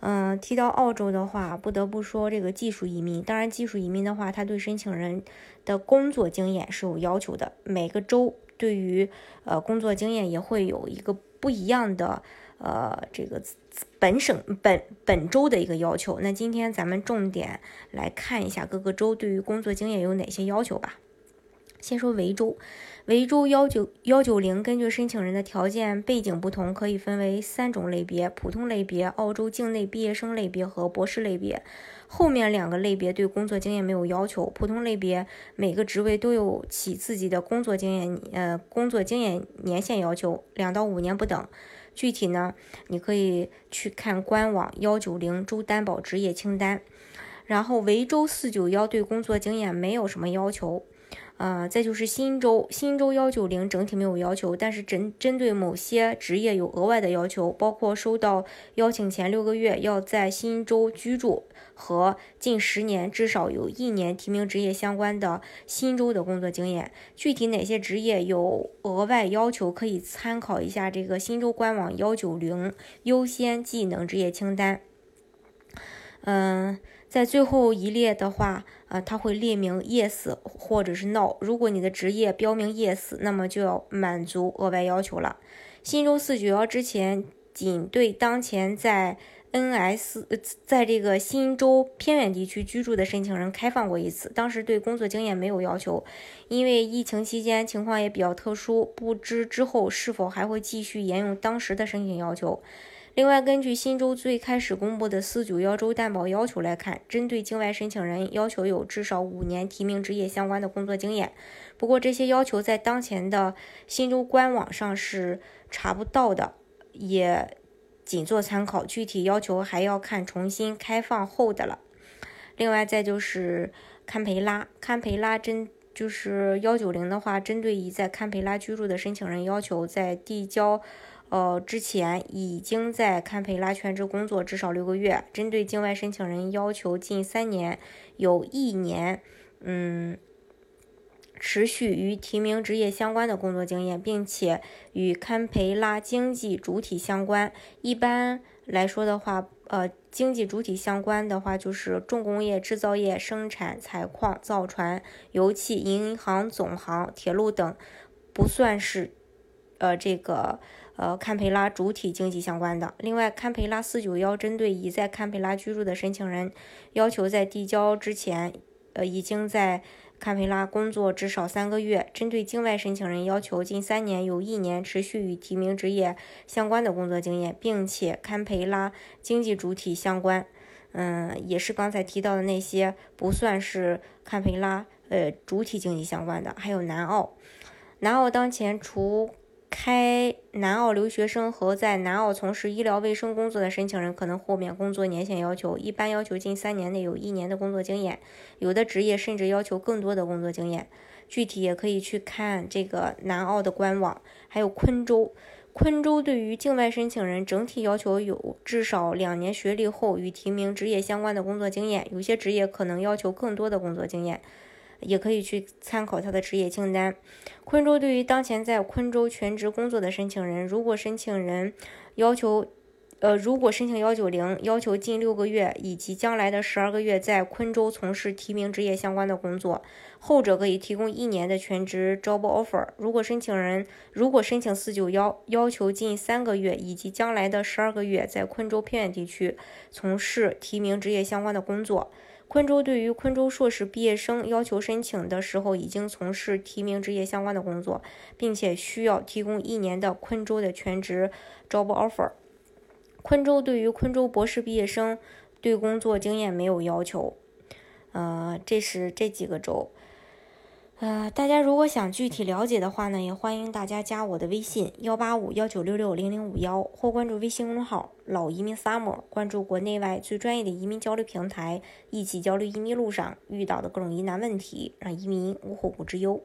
嗯，提到澳洲的话，不得不说这个技术移民。当然，技术移民的话，它对申请人的工作经验是有要求的。每个州对于呃工作经验也会有一个不一样的呃这个本省本本州的一个要求。那今天咱们重点来看一下各个州对于工作经验有哪些要求吧。先说维州，维州幺九幺九零根据申请人的条件背景不同，可以分为三种类别：普通类别、澳洲境内毕业生类别和博士类别。后面两个类别对工作经验没有要求。普通类别每个职位都有其自己的工作经验，呃，工作经验年限要求，两到五年不等。具体呢，你可以去看官网幺九零州担保职业清单。然后维州四九幺对工作经验没有什么要求。呃，再就是新州，新州幺九零整体没有要求，但是针针对某些职业有额外的要求，包括收到邀请前六个月要在新州居住和近十年至少有一年提名职业相关的新州的工作经验。具体哪些职业有额外要求，可以参考一下这个新州官网幺九零优先技能职业清单。嗯。在最后一列的话，呃，它会列明 yes 或者是 no。如果你的职业标明 yes，那么就要满足额外要求了。新州四九幺之前仅对当前在 NS 在这个新州偏远地区居住的申请人开放过一次，当时对工作经验没有要求。因为疫情期间情况也比较特殊，不知之后是否还会继续沿用当时的申请要求。另外，根据新州最开始公布的四九幺州担保要求来看，针对境外申请人要求有至少五年提名职业相关的工作经验。不过，这些要求在当前的新州官网上是查不到的，也仅做参考，具体要求还要看重新开放后的了。另外，再就是堪培拉，堪培拉针就是幺九零的话，针对已在堪培拉居住的申请人要求在递交。呃，之前已经在堪培拉全职工作至少六个月。针对境外申请人要求近三年有一年，嗯，持续与提名职业相关的工作经验，并且与堪培拉经济主体相关。一般来说的话，呃，经济主体相关的话就是重工业、制造业、生产、采矿、造船、油气、银行、总行、铁路等，不算是，呃，这个。呃，堪培拉主体经济相关的。另外，堪培拉四九幺针对已在堪培拉居住的申请人，要求在递交之前，呃，已经在堪培拉工作至少三个月。针对境外申请人，要求近三年有一年持续与提名职业相关的工作经验，并且堪培拉经济主体相关。嗯，也是刚才提到的那些不算是堪培拉呃主体经济相关的。还有南澳，南澳当前除开南澳留学生和在南澳从事医疗卫生工作的申请人可能豁免工作年限要求，一般要求近三年内有一年的工作经验，有的职业甚至要求更多的工作经验。具体也可以去看这个南澳的官网，还有昆州。昆州对于境外申请人整体要求有至少两年学历后与提名职业相关的工作经验，有些职业可能要求更多的工作经验。也可以去参考他的职业清单。昆州对于当前在昆州全职工作的申请人，如果申请人要求，呃，如果申请幺九零要求近六个月以及将来的十二个月在昆州从事提名职业相关的工作，后者可以提供一年的全职 job offer。如果申请人如果申请四九幺要求近三个月以及将来的十二个月在昆州偏远地区从事提名职业相关的工作。昆州对于昆州硕士毕业生要求申请的时候已经从事提名职业相关的工作，并且需要提供一年的昆州的全职 job offer。昆州对于昆州博士毕业生对工作经验没有要求。呃，这是这几个州。呃，大家如果想具体了解的话呢，也欢迎大家加我的微信幺八五幺九六六零零五幺，或关注微信公众号“老移民 summer”，关注国内外最专业的移民交流平台，一起交流移民路上遇到的各种疑难问题，让移民无后顾之忧。